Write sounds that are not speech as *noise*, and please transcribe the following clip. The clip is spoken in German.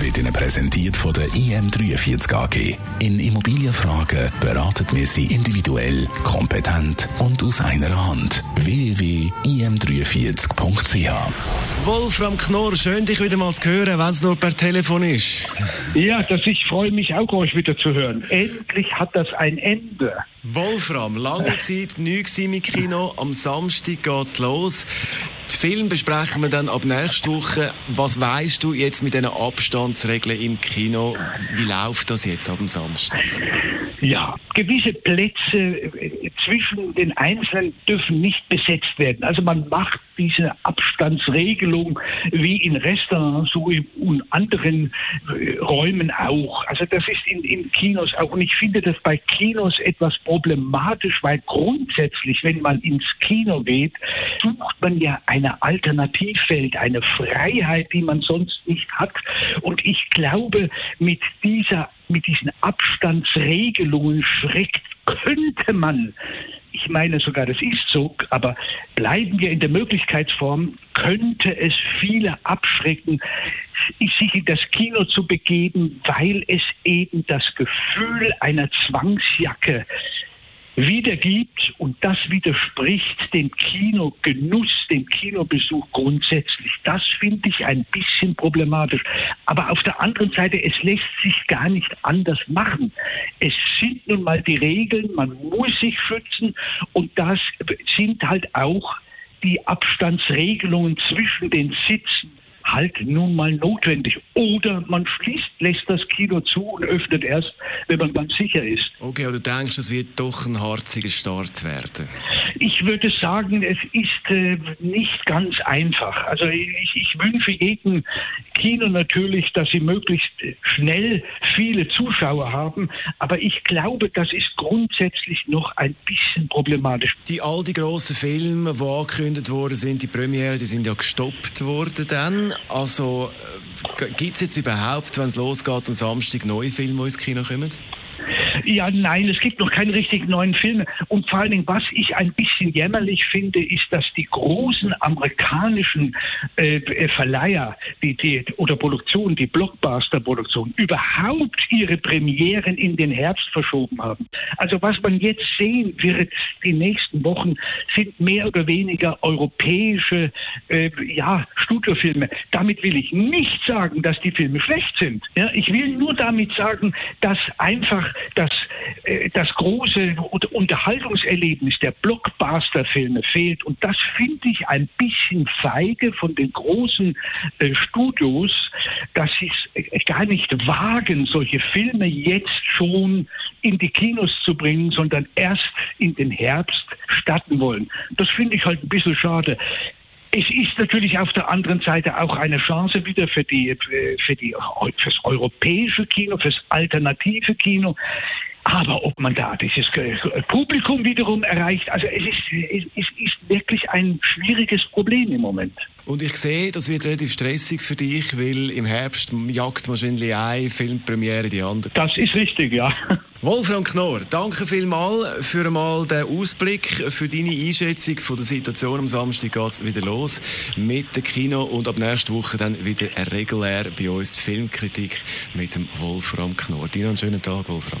wird Ihnen präsentiert von der IM43 AG. In Immobilienfragen beraten wir Sie individuell, kompetent und aus einer Hand. www.im43.ch Wolfram Knorr, schön dich wieder mal zu hören, wenn es nur per Telefon ist. Ja, das ich freue mich auch, euch wieder zu hören. Endlich hat das ein Ende. Wolfram, lange *laughs* Zeit nichts im Kino. Am Samstag geht's los. Den Film besprechen wir dann ab nächster Woche. Was weißt du jetzt mit diesen Abstandsregeln im Kino? Wie läuft das jetzt ab dem Samstag? Ja, gewisse Plätze äh, zwischen den Einzelnen dürfen nicht besetzt werden. Also man macht diese Abstandsregelung wie in Restaurants, in anderen äh, Räumen auch. Also das ist in, in Kinos auch. Und ich finde das bei Kinos etwas problematisch, weil grundsätzlich, wenn man ins Kino geht, sucht man ja eine Alternativwelt, eine Freiheit, die man sonst nicht hat. Und ich glaube, mit dieser mit diesen Abstandsregelungen schreckt, könnte man, ich meine sogar, das ist so, aber bleiben wir in der Möglichkeitsform, könnte es viele abschrecken, sich in das Kino zu begeben, weil es eben das Gefühl einer Zwangsjacke wiedergibt das widerspricht dem Kinogenuss, dem Kinobesuch grundsätzlich. Das finde ich ein bisschen problematisch. Aber auf der anderen Seite, es lässt sich gar nicht anders machen. Es sind nun mal die Regeln, man muss sich schützen und das sind halt auch die Abstandsregelungen zwischen den Sitzen halt nun mal notwendig. Oder man schließt, lässt das Kino zu und öffnet erst, wenn man ganz sicher ist. Okay, aber du denkst, es wird doch ein harziger Start werden? Ich würde sagen, es ist äh, nicht ganz einfach. Also ich, ich wünsche jedem Kino natürlich, dass sie möglichst schnell viele Zuschauer haben. Aber ich glaube, das ist grundsätzlich noch ein bisschen problematisch. Die all die grossen Filme, die angekündigt worden sind, die Premiere, die sind ja gestoppt worden dann. Also äh, gibt es jetzt überhaupt, wenn es losgeht, am Samstag neue Filme, die ins Kino kommen? Ja, nein, es gibt noch keine richtig neuen Filme. Und vor allen Dingen, was ich ein bisschen jämmerlich finde, ist, dass die großen amerikanischen äh, äh Verleiher die, die, oder Produktionen, die Blockbuster-Produktionen, überhaupt ihre Premieren in den Herbst verschoben haben. Also was man jetzt sehen wird, die nächsten Wochen, sind mehr oder weniger europäische äh, ja, Studiofilme. Damit will ich nicht sagen, dass die Filme schlecht sind. Ja, ich will nur damit sagen, dass einfach das das große Unterhaltungserlebnis der Blockbuster-Filme fehlt. Und das finde ich ein bisschen feige von den großen äh, Studios, dass sie es äh, gar nicht wagen, solche Filme jetzt schon in die Kinos zu bringen, sondern erst in den Herbst starten wollen. Das finde ich halt ein bisschen schade. Es ist natürlich auf der anderen Seite auch eine Chance wieder für die, für die, fürs europäische Kino, fürs alternative Kino. Aber ob man da dieses Publikum wiederum erreicht, also es ist, es ist wirklich ein schwieriges Problem im Moment. Und ich sehe, das wird relativ stressig für dich, weil im Herbst jagt wahrscheinlich eine Filmpremiere die andere. Das ist richtig, ja. *laughs* Wolfram Knorr, danke vielmals für einmal den Ausblick, für deine Einschätzung von der Situation. Am Samstag geht es wieder los mit dem Kino und ab nächster Woche dann wieder regulär bei uns die Filmkritik mit dem Wolfram Knorr. Dir einen schönen Tag, Wolfram.